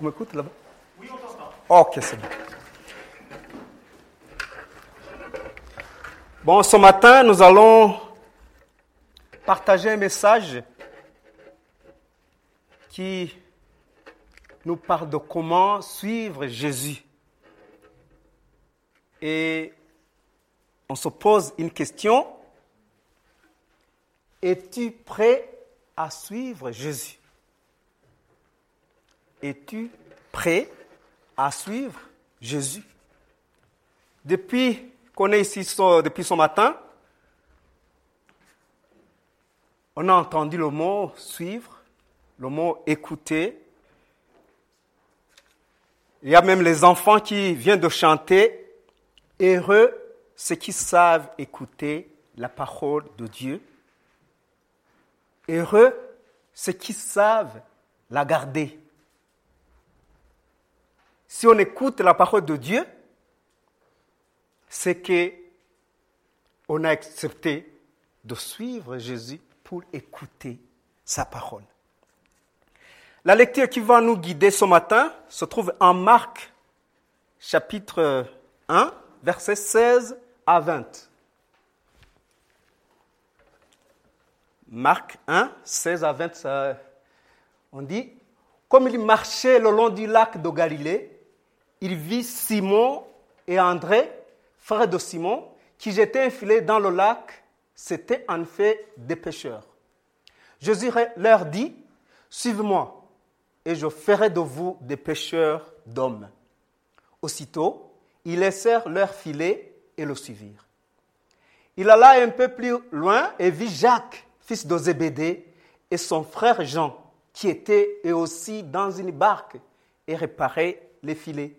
On m'écoute là-bas? Oui, on t'entend. Ok, c'est bon. Bon, ce matin, nous allons partager un message qui nous parle de comment suivre Jésus. Et on se pose une question. Es-tu prêt à suivre Jésus? Es-tu prêt à suivre Jésus? Depuis qu'on est ici depuis ce matin, on a entendu le mot suivre, le mot écouter. Il y a même les enfants qui viennent de chanter Heureux ceux qui savent écouter la parole de Dieu. Heureux ceux qui savent la garder. Si on écoute la parole de Dieu, c'est que on a accepté de suivre Jésus pour écouter sa parole. La lecture qui va nous guider ce matin se trouve en Marc, chapitre 1, versets 16 à 20. Marc 1, 16 à 20, on dit, comme il marchait le long du lac de Galilée, il vit Simon et André, frères de Simon, qui jetaient un filet dans le lac. C'étaient en fait des pêcheurs. Jésus leur dit, Suivez-moi, et je ferai de vous des pêcheurs d'hommes. Aussitôt, ils laissèrent leur filet et le suivirent. Il alla un peu plus loin et vit Jacques, fils de Zébédée, et son frère Jean, qui étaient eux aussi dans une barque et réparaient les filets.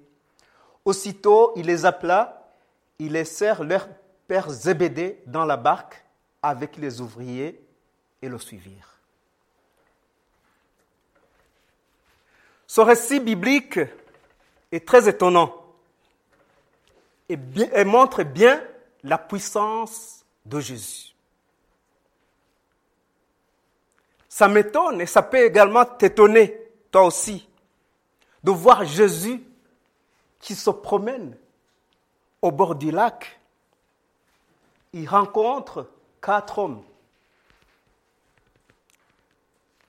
Aussitôt, il les appela, ils laissèrent leur père Zébédée dans la barque avec les ouvriers et le suivirent. Ce récit biblique est très étonnant et, et montre bien la puissance de Jésus. Ça m'étonne et ça peut également t'étonner, toi aussi, de voir Jésus qui se promène au bord du lac. Il rencontre quatre hommes.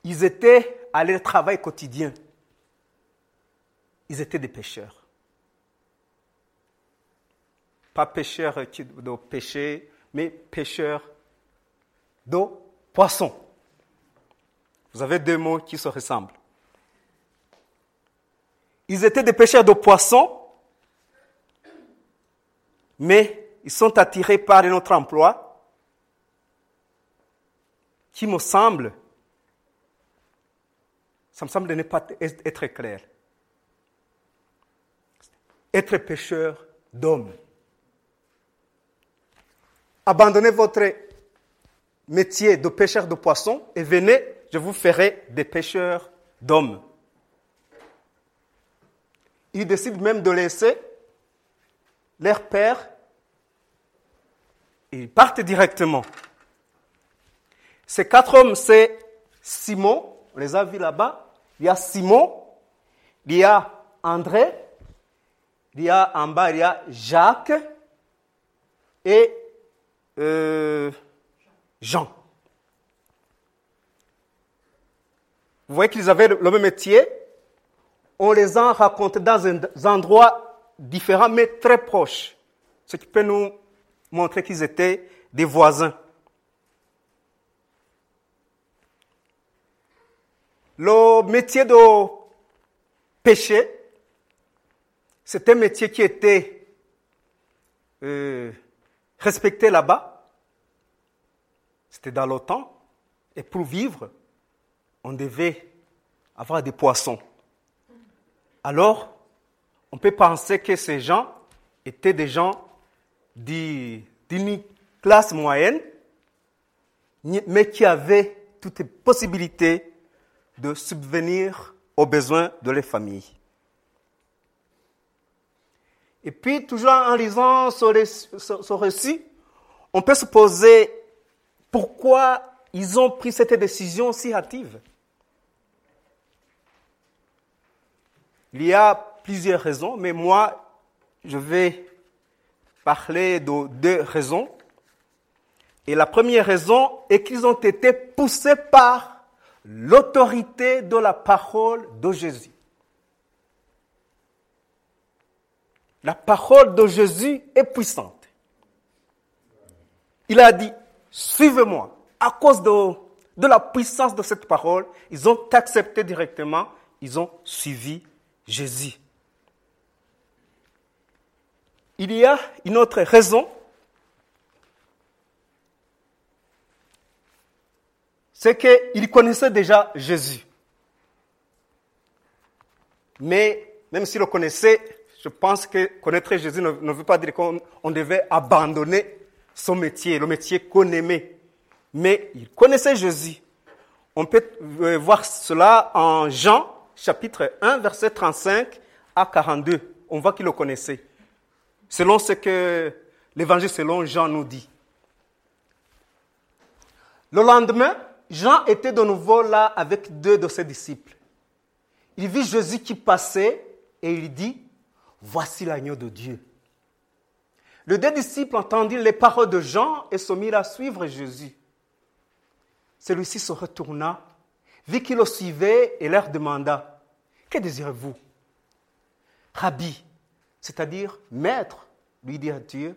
Ils étaient à leur travail quotidien. Ils étaient des pêcheurs. Pas pêcheurs de pêcher, mais pêcheurs de poissons. Vous avez deux mots qui se ressemblent. Ils étaient des pêcheurs de poissons mais ils sont attirés par un autre emploi qui me semble, ça me semble ne pas être clair. Être pêcheur d'hommes. Abandonnez votre métier de pêcheur de poissons et venez, je vous ferai des pêcheurs d'hommes. Ils décident même de laisser leur père, ils partent directement. Ces quatre hommes, c'est Simon, on les a vus là-bas. Il y a Simon, il y a André, il y a en bas, il y a Jacques et euh, Jean. Vous voyez qu'ils avaient le même métier. On les a racontés dans un endroit différents mais très proches, ce qui peut nous montrer qu'ils étaient des voisins. Le métier de pêcher, c'est un métier qui était euh, respecté là-bas. C'était dans l'OTAN. Et pour vivre, on devait avoir des poissons. alors on peut penser que ces gens étaient des gens d'une classe moyenne, mais qui avaient toutes les possibilités de subvenir aux besoins de leurs familles. Et puis, toujours en lisant ce, récit, on peut se poser pourquoi ils ont pris cette décision si hâtive. Il y a plusieurs raisons, mais moi, je vais parler de deux raisons. Et la première raison est qu'ils ont été poussés par l'autorité de la parole de Jésus. La parole de Jésus est puissante. Il a dit, suivez-moi. À cause de, de la puissance de cette parole, ils ont accepté directement, ils ont suivi Jésus. Il y a une autre raison. C'est qu'ils connaissaient déjà Jésus. Mais même s'ils le connaissaient, je pense que connaître Jésus ne, veut pas dire qu'on devait abandonner son métier, le métier qu'on aimait. Mais il connaissait Jésus. On peut euh, voir cela en Jean, chapitre 1, verset 35 à 42. On voit qu'il le connaissait. Selon ce que l'évangile selon Jean nous dit. Le lendemain, Jean était de nouveau là avec deux de ses disciples. Il vit Jésus qui passait et il dit, Voici l'agneau de Dieu. Le deux disciples entendirent les paroles de Jean et se mirent à suivre Jésus. Celui-ci se retourna, vit qu'il le suivait et leur demanda Que désirez-vous? Rabbi, c'est-à-dire maître, lui dirent-ils,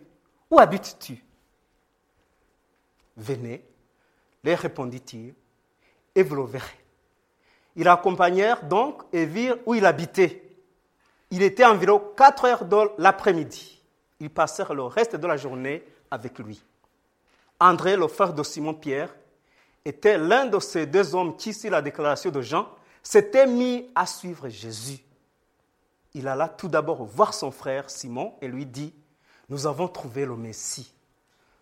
où habites-tu? Venez, leur répondit-il, et vous le verrez. Ils l'accompagnèrent donc et virent où il habitait. Il était environ 4 heures de l'après-midi. Ils passèrent le reste de la journée avec lui. André, le frère de Simon-Pierre, était l'un de ces deux hommes qui, sur la déclaration de Jean, s'était mis à suivre Jésus. Il alla tout d'abord voir son frère Simon et lui dit, nous avons trouvé le Messie,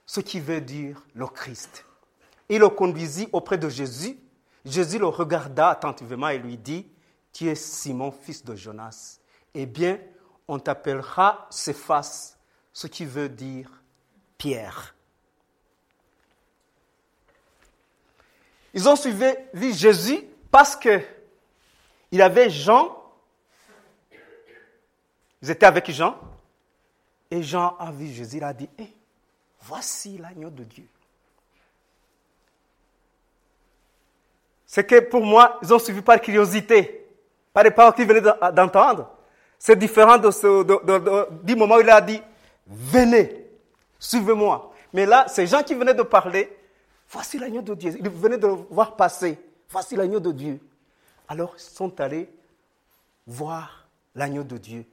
ce qui veut dire le Christ. Il le conduisit auprès de Jésus. Jésus le regarda attentivement et lui dit, tu es Simon, fils de Jonas eh bien, on t'appellera Céphas, ce qui veut dire Pierre. Ils ont suivi Jésus parce que il avait Jean. Ils étaient avec Jean? Et Jean a vu Jésus. Il a dit eh, Voici l'agneau de Dieu. C'est que pour moi, ils ont suivi par curiosité, par les paroles qu'ils venaient d'entendre. C'est différent de ce, du moment où il a dit, venez, suivez-moi. Mais là, ces gens qui venaient de parler, voici l'agneau de Dieu. Ils venaient de voir passer, voici l'agneau de Dieu. Alors, ils sont allés voir l'agneau de Dieu.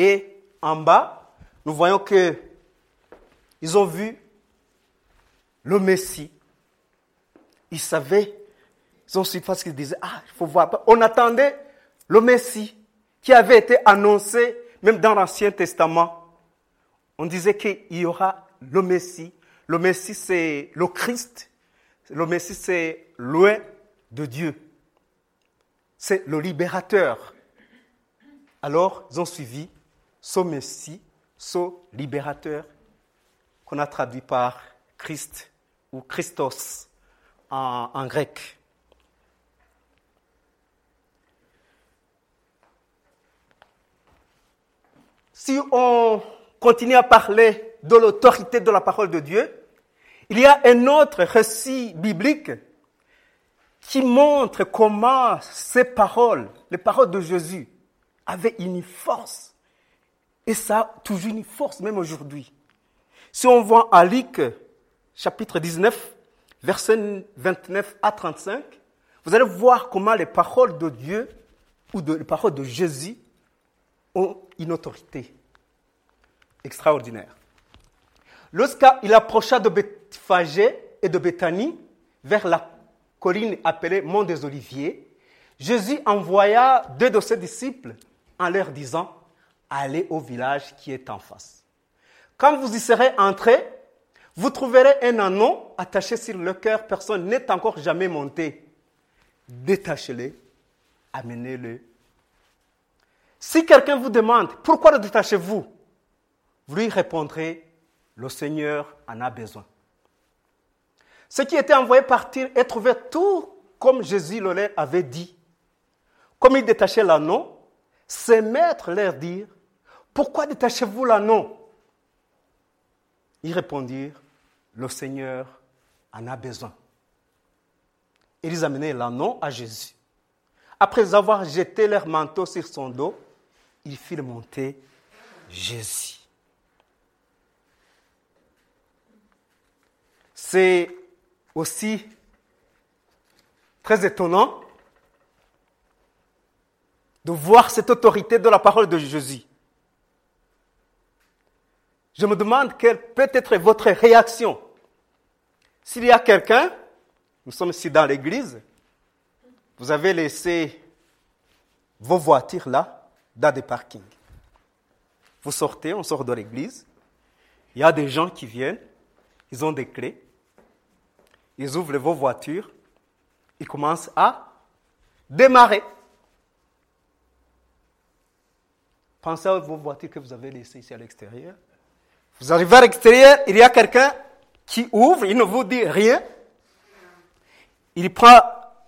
Et en bas, nous voyons que ils ont vu le Messie. Ils savaient, ils ont su parce qu'ils disaient, ah, il faut voir. On attendait le Messie qui avait été annoncé même dans l'Ancien Testament. On disait qu'il y aura le Messie. Le Messie, c'est le Christ. Le Messie, c'est loin de Dieu. C'est le libérateur. Alors, ils ont suivi ce Messie, ce libérateur, qu'on a traduit par Christ ou Christos en, en grec. si on continue à parler de l'autorité de la parole de Dieu, il y a un autre récit biblique qui montre comment ces paroles, les paroles de Jésus, avaient une force. Et ça a toujours une force, même aujourd'hui. Si on voit à chapitre 19, versets 29 à 35, vous allez voir comment les paroles de Dieu ou les paroles de Jésus ont une autorité extraordinaire. Lorsqu'il approcha de Bethphagée et de Bethanie, vers la colline appelée Mont des Oliviers, Jésus envoya deux de ses disciples en leur disant, allez au village qui est en face. Quand vous y serez entrés, vous trouverez un anneau attaché sur le cœur, personne n'est encore jamais monté. Détachez-le, amenez-le. Si quelqu'un vous demande, pourquoi le détachez-vous? Vous lui répondrez, le Seigneur en a besoin. Ceux qui étaient envoyés partir et trouver tout comme Jésus le avait dit. Comme il détachait l'anneau, ses maîtres leur dirent, pourquoi détachez-vous l'anneau Ils répondirent, le Seigneur en a besoin. Ils amenaient l'anneau à Jésus. Après avoir jeté leur manteau sur son dos, ils firent monter Jésus. C'est aussi très étonnant de voir cette autorité de la parole de Jésus. Je me demande quelle peut être votre réaction. S'il y a quelqu'un, nous sommes ici dans l'église, vous avez laissé vos voitures là, dans des parkings. Vous sortez, on sort de l'église, il y a des gens qui viennent, ils ont des clés, ils ouvrent vos voitures, ils commencent à démarrer. Pensez à vos voitures que vous avez laissées ici à l'extérieur. Vous arrivez à l'extérieur, il y a quelqu'un qui ouvre, il ne vous dit rien. Il prend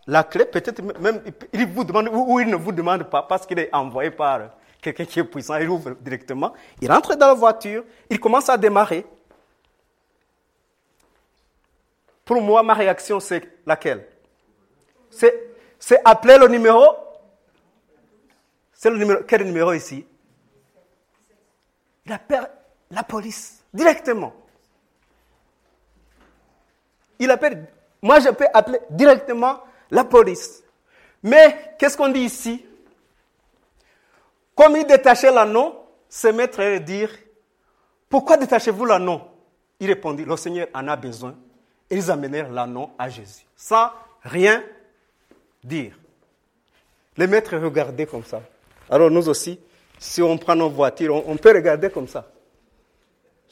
la clé, peut-être même, il vous demande, ou il ne vous demande pas, parce qu'il est envoyé par quelqu'un qui est puissant, il ouvre directement, il entre dans la voiture, il commence à démarrer. Pour moi, ma réaction, c'est laquelle? C'est appeler le numéro. C'est le numéro. Quel numéro ici? Il appelle la police directement. Il appelle. Moi, je peux appeler directement la police. Mais qu'est-ce qu'on dit ici? Comme il détachait l'anneau, ses maîtres dire Pourquoi détachez-vous l'anneau? Il répondit Le Seigneur en a besoin. Ils amenèrent l'anneau à Jésus, sans rien dire. Les maîtres regardaient comme ça. Alors nous aussi, si on prend nos voitures, on, peut regarder comme ça.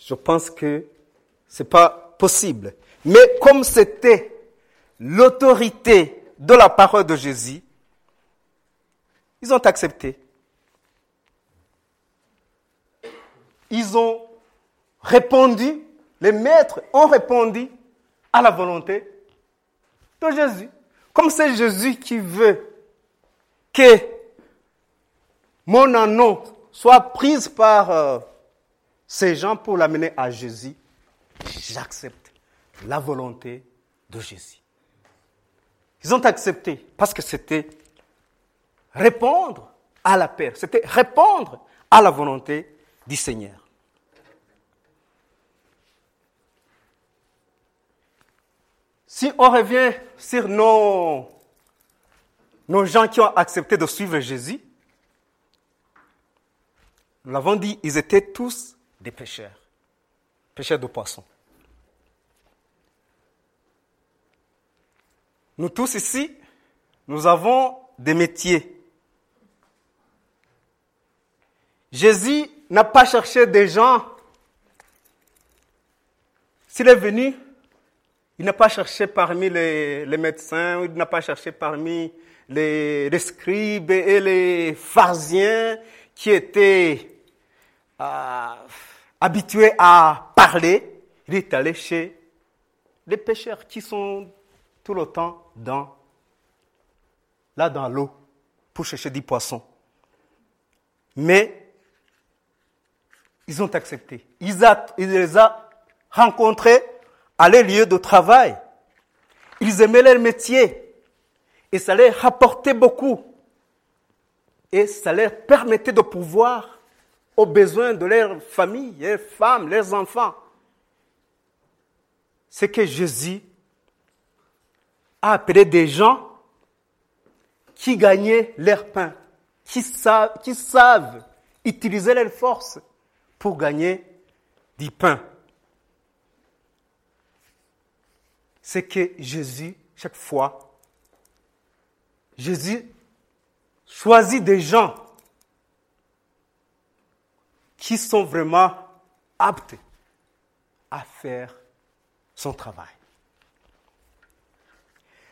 Je pense que ce n'est pas possible. Mais comme c'était l'autorité de la parole de Jésus, ils ont accepté. Ils ont répondu, les maîtres ont répondu à la volonté de Jésus. Comme c'est Jésus qui veut que mon anneau soit prise par euh, ces gens pour l'amener à Jésus, j'accepte la volonté de Jésus. Ils ont accepté parce que c'était répondre à la paix, c'était répondre à la volonté du Seigneur. Si on revient sur nos, nos gens qui ont accepté de suivre Jésus, nous l'avons dit, ils étaient tous des pêcheurs, pêcheurs de poissons. Nous tous ici, nous avons des métiers. Jésus n'a pas cherché des gens. S'il est venu, il n'a pas cherché parmi les, médecins, il n'a pas cherché parmi les, scribes et les pharisiens qui étaient habitués à parler. Il est allé chez les pêcheurs qui sont tout le temps dans, là dans l'eau pour chercher des poissons. Mais ils ont accepté. Il, il les a rencontrés à leur lieu de travail. Ils aimaient leur métier et ça leur rapportait beaucoup. Et ça leur permettait de pouvoir aux besoins de leur famille, leurs femmes, leurs enfants. C'est que Jésus a appelé des gens qui gagnaient leur pain, qui savent, utiliser leurs forces pour gagner du pain. c'est que Jésus, chaque fois, Jésus choisit des gens qui sont vraiment aptes à faire son travail.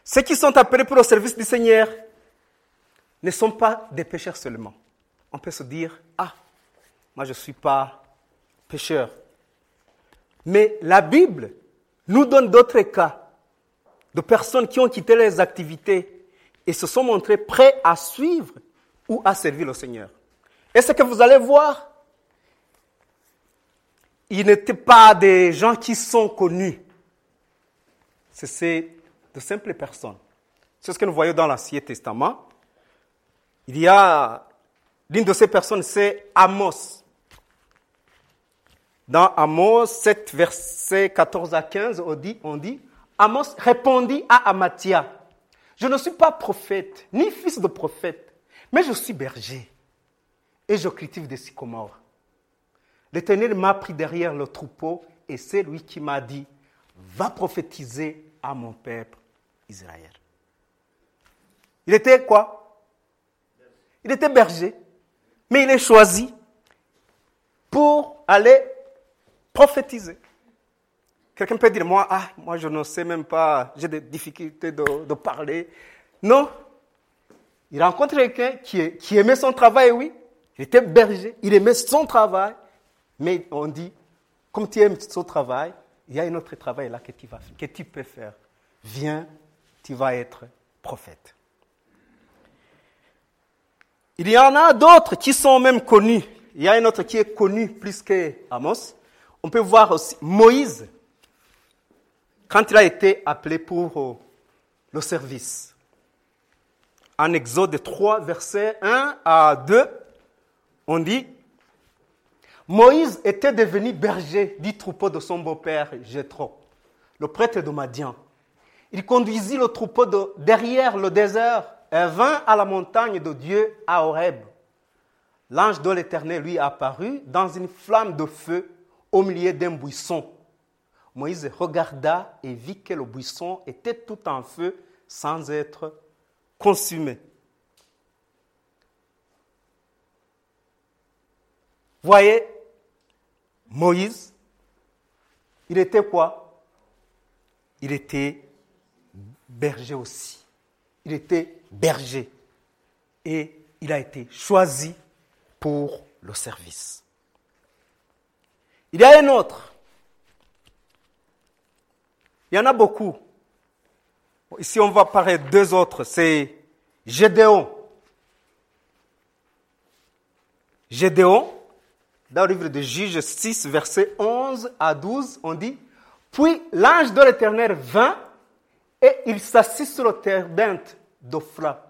Ceux qui sont appelés pour le service du Seigneur ne sont pas des pécheurs seulement. On peut se dire, ah, moi je ne suis pas pécheur. Mais la Bible nous donne d'autres cas de personnes qui ont quitté les activités et se sont montrées prêts à suivre ou à servir le Seigneur. Et ce que vous allez voir, ils n'étaient pas des gens qui sont connus. C'est de simples personnes. C'est ce que nous voyons dans l'Ancien Testament. Il y a l'une de ces personnes, c'est Amos. Dans Amos 7, versets 14 à 15, on dit, Amos répondit à Amathia, je ne suis pas prophète, ni fils de prophète, mais je suis berger et je cultive des sycomores. L'Éternel m'a pris derrière le troupeau et c'est lui qui m'a dit, va prophétiser à mon peuple Israël. Il était quoi? Il était berger, mais il est choisi pour aller prophétiser. Quelqu'un peut dire, moi, ah, moi je ne sais même pas, j'ai des difficultés de, parler. Non. Il rencontre quelqu'un qui, qui aimait son travail, oui. Il était berger, il aimait son travail. Mais on dit, comme tu aimes son travail, il y a un autre travail là que tu, vas, que tu peux faire. Viens, tu vas être prophète. Il y en a d'autres qui sont même connus. Il y a un autre qui est connu plus que Amos. On peut voir aussi Moïse quand il a été appelé pour euh, le service. En Exode 3, versets 1 à 2, on dit Moïse était devenu berger du troupeau de son beau-père Jétro, le prêtre de Madian. Il conduisit le troupeau de, derrière le désert et vint à la montagne de Dieu à Horeb. L'ange de l'Éternel lui apparut dans une flamme de feu au milieu d'un buisson. Moïse regarda et vit que le buisson était tout en feu sans être consumé. Voyez, Moïse, il était quoi? Il était berger aussi. Il était berger. Et il a été choisi pour le service. Il y a un autre il y en a beaucoup. Ici, on va parler de deux autres. C'est Gédéon. Gédéon, dans le livre de Juges 6, versets 11 à 12, on dit Puis l'ange de l'Éternel vint et il s'assit sur le terbinte d'Ophra,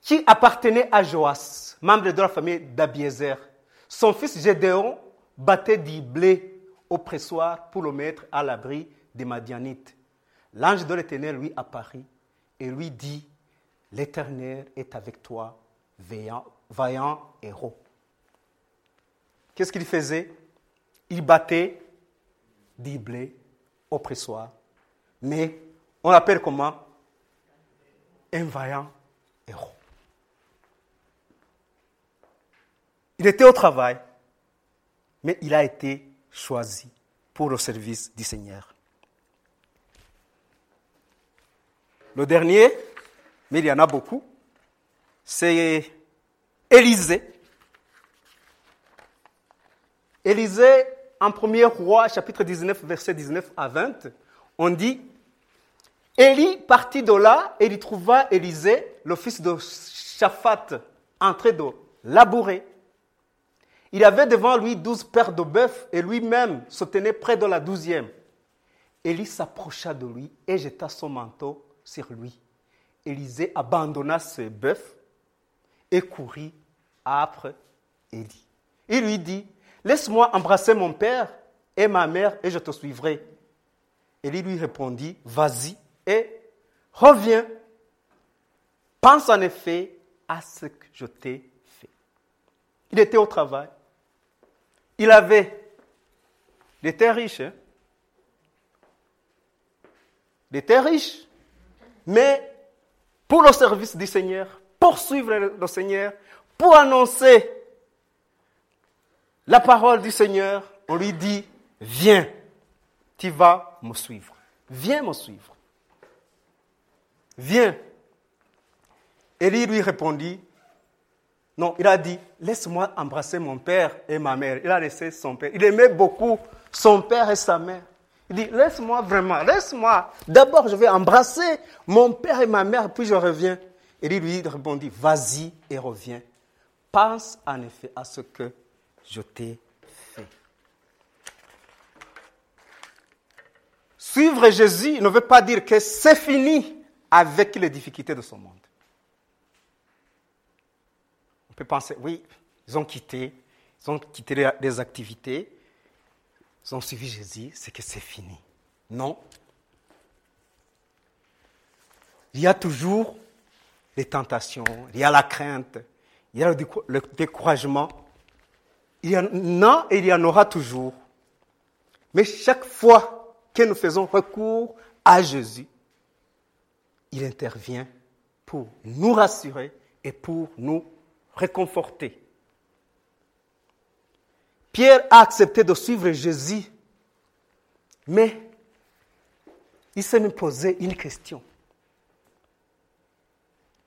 qui appartenait à Joas, membre de la famille d'Abiezer. Son fils Gédéon battait du blé au pressoir pour le mettre à l'abri des Madianites. L'ange de l'Éternel lui apparut et lui dit, L'Éternel est avec toi, vaillant, vaillant héros. Qu'est-ce qu'il faisait? Il battait du blé au. Mais on l'appelle comment? Un vaillant héros. Il était au travail, mais il a été choisi pour le service du Seigneur. Le dernier, mais il y en a beaucoup, c'est Élisée. Élisée, en 1er roi, chapitre 19, verset 19 à 20, on dit Élie partit de là et il trouva Élisée, le fils de Shaphat, en train de labourer. Il avait devant lui douze paires de bœufs et lui-même se tenait près de la douzième. Élie s'approcha de lui et jeta son manteau sur lui. Élisée abandonna ses bœufs et courut après Élie. Il lui dit, laisse-moi embrasser mon père et ma mère et je te suivrai. Élie lui répondit, vas-y et reviens. Pense en effet à ce que je t'ai fait. Il était au travail. Il avait, il était riche. Hein? Il était riche. Mais pour le service du Seigneur, pour suivre le Seigneur, pour annoncer la parole du Seigneur, on lui dit, viens, tu vas me suivre. Viens me suivre. Viens. Élie lui répondit, non, il a dit, laisse-moi embrasser mon père et ma mère. Il a laissé son père. Il aimait beaucoup son père et sa mère. Il dit, laisse-moi vraiment, laisse-moi. D'abord, je vais embrasser mon père et ma mère, puis je reviens. Élie lui répondit, vas-y et reviens. Pense en effet à ce que je t'ai fait. Suivre Jésus ne veut pas dire que c'est fini avec les difficultés de ce monde. On peut penser, oui, ils ont quitté, ils ont quitté les activités, ils ont suivi Jésus, c'est que c'est fini. Non. Il y a toujours les tentations, il y a la crainte, il y a le découragement. Il y en a et il y en aura toujours. Mais chaque fois que nous faisons recours à Jésus, il intervient pour nous rassurer et pour nous réconforter. Pierre a accepté de suivre Jésus, mais il s'est même posé une question.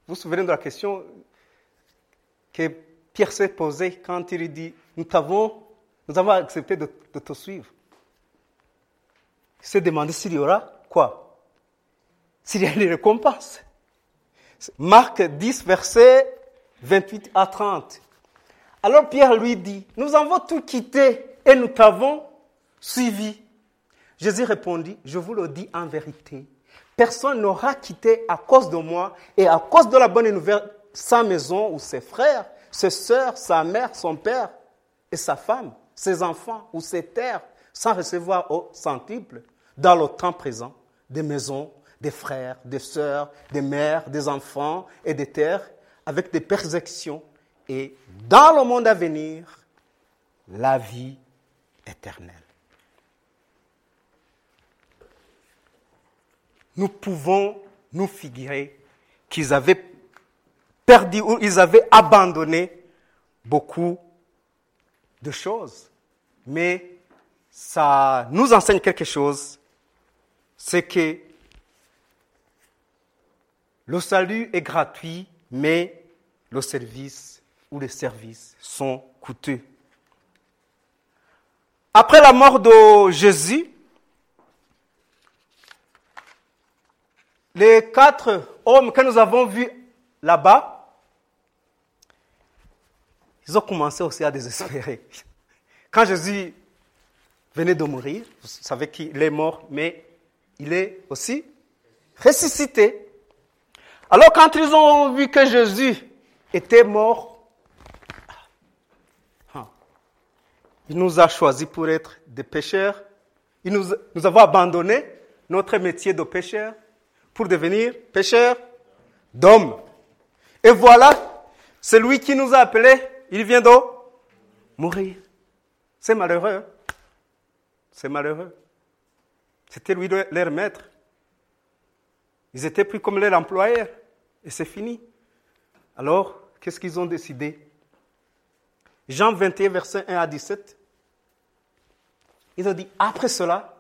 Vous vous souvenez de la question que Pierre s'est posée quand il dit, nous avons, nous avons accepté de, te suivre. Il s'est demandé s'il y aura quoi? S'il y a une récompense. Marc 10, verset 28 à 30. Alors Pierre lui dit, nous avons tout quitté et nous t'avons suivi. Jésus répondit, je vous le dis en vérité, personne n'aura quitté à cause de moi et à cause de la bonne nouvelle sa maison ou ses frères, ses sœurs, sa mère, son père et sa femme, ses enfants ou ses terres, sans recevoir au centuple, dans le temps présent, des maisons, des frères, des sœurs, des mères, des enfants et des terres, avec des persécutions, et dans le monde à venir, la vie éternelle. Nous pouvons nous figurer qu'ils avaient perdu ou ils avaient abandonné beaucoup de choses. Mais ça nous enseigne quelque chose, c'est que le salut est gratuit, mais le service ou les services sont coûteux. Après la mort de Jésus, les quatre hommes que nous avons vus là-bas, ils ont commencé aussi à désespérer. Quand Jésus venait de mourir, vous savez qu'il est mort, mais il est aussi ressuscité. Alors quand ils ont vu que Jésus était mort, ah, il nous a choisis pour être des pécheurs. Il nous, nous avons abandonné notre métier de pécheur pour devenir pécheurs d'hommes. Et voilà, celui qui nous a appelés, il vient de mourir. C'est malheureux. C'est malheureux. C'était lui leur maître. Ils étaient plus comme leur employeur. Et c'est fini. Alors, qu'est-ce qu'ils ont décidé? Jean 21, verset 1 à 17. Ils ont dit, après cela,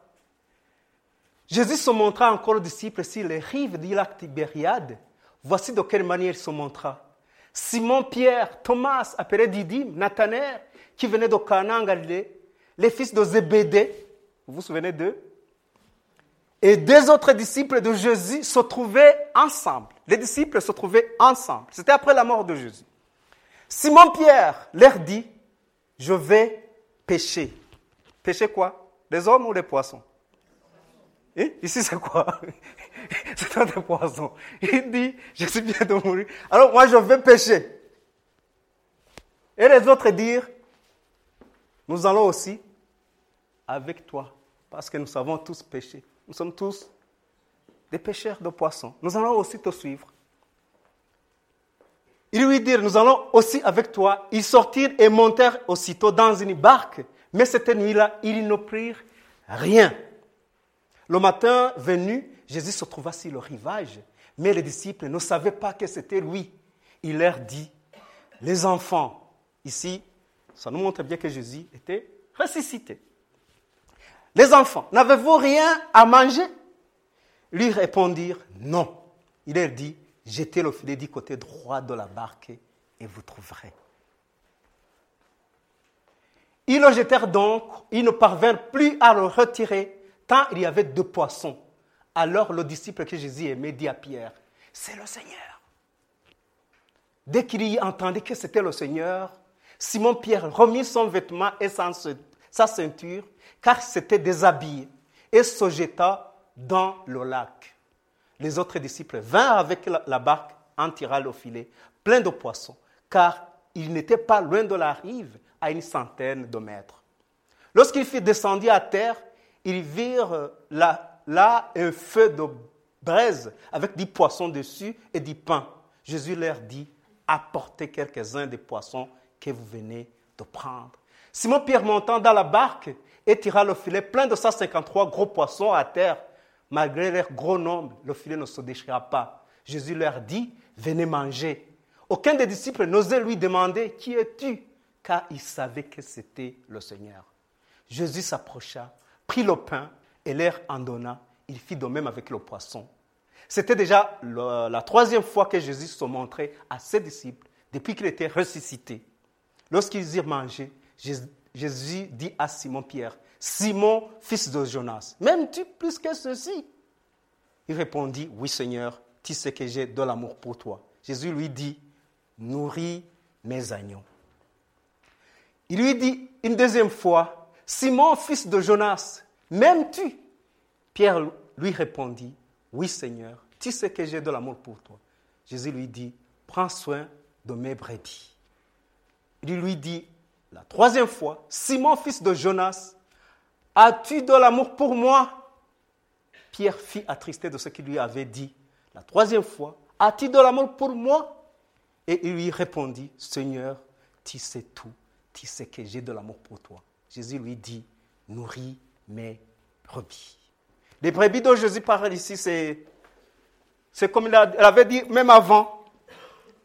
Jésus se montra encore aux disciples sur les rives du lac Tibériade. Voici de quelle manière il se montra. Simon Pierre, Thomas, appelé Didyme, Nathanaël, qui venait de Cana en Galilée, les fils de Zébédée, vous vous souvenez d'eux? Et deux autres disciples de Jésus se trouvaient ensemble. Les disciples se trouvaient ensemble. C'était après la mort de Jésus. Simon Pierre leur dit, je vais pêcher. Pêcher quoi? Les hommes ou les poissons? Et ici, c'est quoi? C'est des. Il dit, je suis bien de. Alors moi, je vais pêcher. Et les autres disent, nous allons aussi avec toi. Parce que nous savons tous pêcher. Nous sommes tous des pêcheurs de poissons. Nous allons aussi te suivre. Ils lui dirent, nous allons aussi avec toi. Ils sortirent et montèrent aussitôt dans une barque. Mais cette nuit-là, ils ne prirent rien. Le matin venu, Jésus se trouva sur le rivage, mais les disciples ne savaient pas que c'était lui. Il leur dit, les enfants, ici, Ça nous montre bien que Jésus était ressuscité. Les enfants, n'avez-vous rien à manger? Lui répondirent non. Il leur dit, jetez le filet du côté droit de la barque et vous trouverez. Ils le jetèrent donc, ils ne parvinrent plus à le retirer, tant il y avait deux poissons. Alors le disciple que Jésus aimait dit à Pierre, c'est le Seigneur. Dès qu'il y entendait que c'était le Seigneur, Simon-Pierre remit son vêtement et sa ceinture, car c'était déshabillé, et se jeta dans le lac. Les autres disciples vinrent avec la barque en tirant le filet, plein de poissons, car il n'était pas loin de la rive, à une centaine de mètres. Lorsqu'il fut descendu à terre, ils virent là, là un feu de braise avec des poissons dessus et du pain. Jésus leur dit, apportez quelques-uns des poissons que vous venez de prendre. Simon-Pierre montant dans la barque et tira le filet plein de 153 gros poissons à terre. Malgré leur gros nombre, le filet ne se déchira pas. Jésus leur dit, venez manger. Aucun des disciples n'osait lui demander, qui es-tu? Car il savait que c'était le Seigneur. Jésus s'approcha, prit le pain et l'air en donna. Il fit de même avec le poisson. C'était déjà la troisième fois que Jésus se montrait à ses disciples depuis qu'il était ressuscité. Lorsqu'ils eurent mangé, Jésus dit à Simon-Pierre, Simon, fils de Jonas, m'aimes-tu plus que ceci? Il répondit, oui Seigneur, tu sais que j'ai de l'amour pour toi. Jésus lui dit, nourris mes agneaux. Il lui dit une deuxième fois, Simon, fils de Jonas, m'aimes-tu? Pierre lui répondit, oui Seigneur, tu sais que j'ai de l'amour pour toi. Jésus lui dit, prends soin de mes brebis. Il lui dit la troisième fois, Simon, fils de Jonas, as-tu de l'amour pour moi? Pierre fit attristé de ce qu'il lui avait dit. La troisième fois, as-tu de l'amour pour moi? Et il lui répondit, Seigneur, tu sais tout tu sais que j'ai de l'amour pour toi. Jésus lui dit, nourris mes brebis. Les brebis dont Jésus parle ici, c'est, comme il avait dit même avant,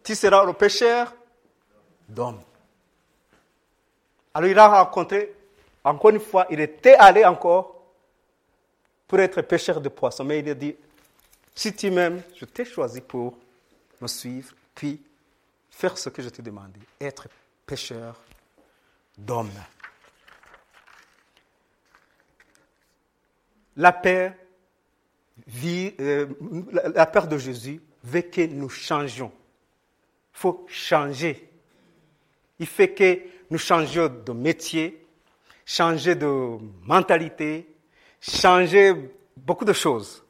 tu seras le pécheur d'hommes. Alors il a rencontré, encore une fois, il était allé encore pour être pêcheur de poissons, mais il a dit, si tu m'aimes, je t'ai choisi pour me suivre, puis faire ce que je t'ai demandé, être pêcheur d'hommes. La paix, euh, la peur de Jésus veut que nous changions. Il faut changer. Il fait que nous changions de métier, changer de mentalité, changer beaucoup de choses.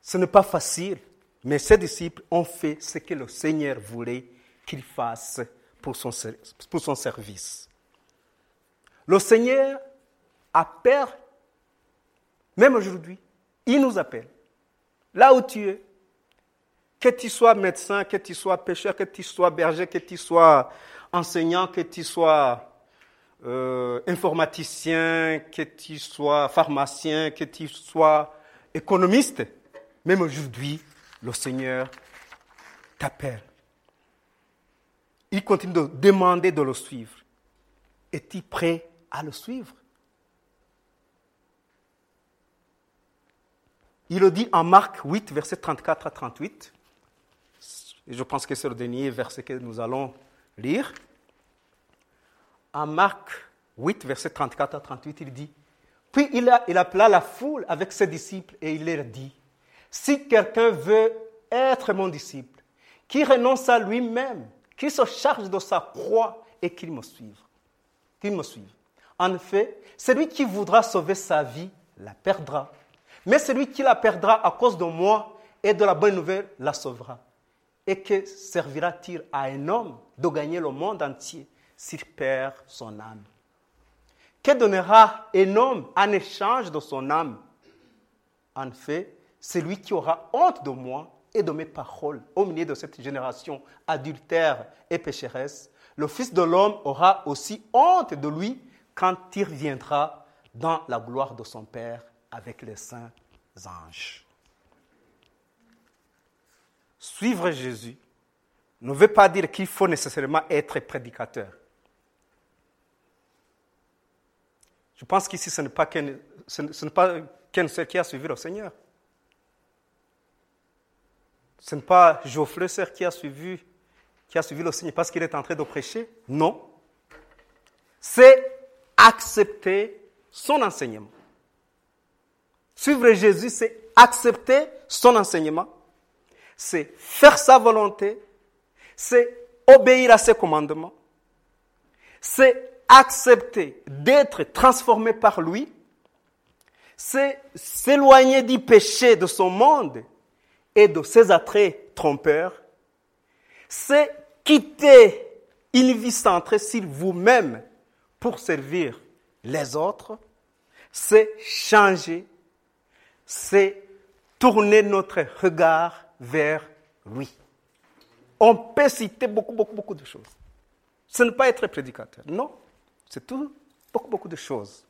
Ce n'est pas facile, mais ces disciples ont fait ce que le Seigneur voulait qu'ils fassent pour son, pour son service. Le Seigneur appelle, même aujourd'hui, il nous appelle. Là où tu es, que tu sois médecin, que tu sois pêcheur, que tu sois berger, que tu sois enseignant, que tu sois euh, informaticien, que tu sois pharmacien, que tu sois économiste, même aujourd'hui, le Seigneur t'appelle il continue de demander de le suivre. Es-tu prêt à le suivre? Il le dit en Marc 8, verset 34 à 38. Et je pense que c'est le dernier verset que nous allons lire. En Marc 8, verset 34 à 38, il dit, puis il, a, il appela la foule avec ses disciples et il leur dit, si quelqu'un veut être mon disciple, qui renonce à lui-même, qu'il se charge de sa croix et qu'il me suive. Qu'il me suive. En effet, celui qui voudra sauver sa vie la perdra. Mais celui qui la perdra à cause de moi et de la bonne nouvelle la sauvera. Et que servira-t-il à un homme de gagner le monde entier s'il perd son âme? Que donnera un homme en échange de son âme? En fait, celui qui aura honte de moi et de mes paroles. Au milieu de cette génération adultère et pécheresse, le Fils de l'homme aura aussi honte de lui quand il reviendra dans la gloire de son Père avec les saints anges. Suivre Jésus ne veut pas dire qu'il faut nécessairement être prédicateur. Je pense qu'ici, ce n'est pas qu'un seul qui a suivi le Seigneur. Ce n'est pas Geoffrey qui a suivi le Seigneur parce qu'il est en train de prêcher. Non. C'est accepter son enseignement. Suivre Jésus, c'est accepter son enseignement. C'est faire sa volonté. C'est obéir à ses commandements. C'est accepter d'être transformé par lui, c'est s'éloigner du péché de son monde et de ses attraits trompeurs, c'est quitter une vie centrée sur vous-même pour servir les autres, c'est changer, c'est tourner notre regard vers lui. On peut citer beaucoup, beaucoup, beaucoup de choses. Ce n'est pas être prédicateur, non. C'est tout, beaucoup, beaucoup de choses.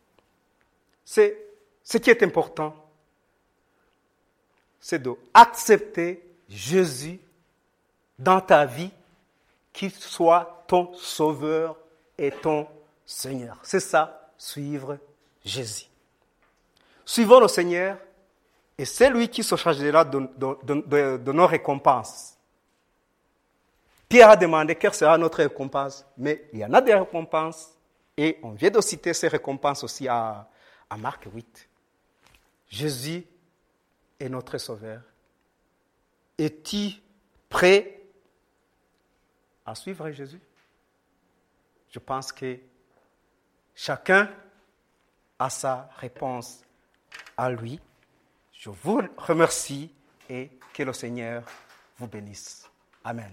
C'est ce qui est important, c'est d'accepter Jésus dans ta vie, qu'il soit ton sauveur et ton Seigneur. C'est ça, suivre Jésus. Suivons le Seigneur et c'est lui qui se chargera de, nos récompenses. Pierre a demandé quelle sera notre récompense, mais il y en a des récompenses et on vient de citer ces récompenses aussi à, à Marc 8. Jésus est notre Sauveur. Es-tu prêt à suivre Jésus? Je pense que chacun a sa réponse à lui. Je vous remercie et que le Seigneur vous bénisse. Amen.